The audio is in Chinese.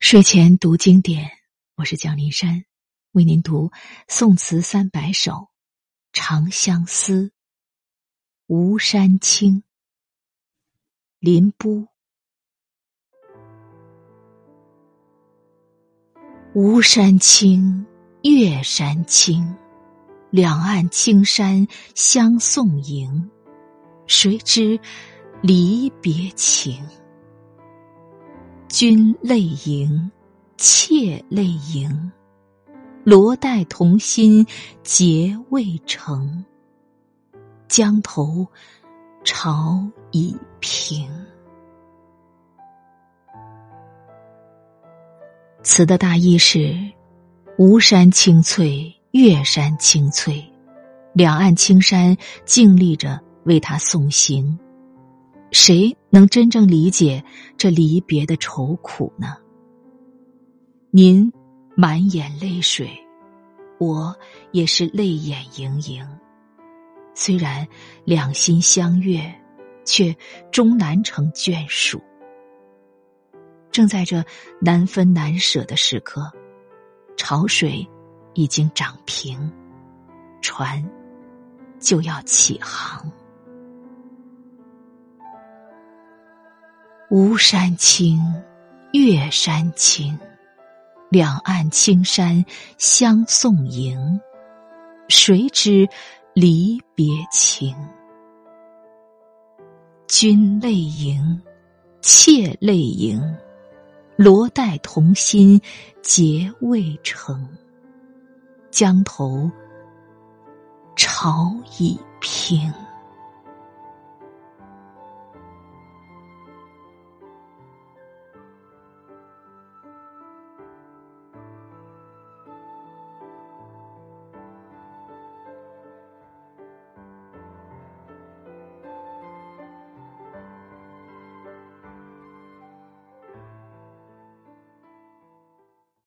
睡前读经典，我是蒋林山，为您读宋词三百首《长相思》。吴山青，林波。吴山青，岳山青，两岸青山相送迎，谁知离别情？君泪盈，妾泪盈，罗带同心结未成。江头潮已平。词的大意是：吴山青翠，岳山青翠，两岸青山静立着为他送行。谁能真正理解这离别的愁苦呢？您满眼泪水，我也是泪眼盈盈。虽然两心相悦，却终难成眷属。正在这难分难舍的时刻，潮水已经涨平，船就要起航。吴山青，岳山青，两岸青山相送迎。谁知离别情？君泪盈，妾泪盈，罗带同心结未成。江头潮已平。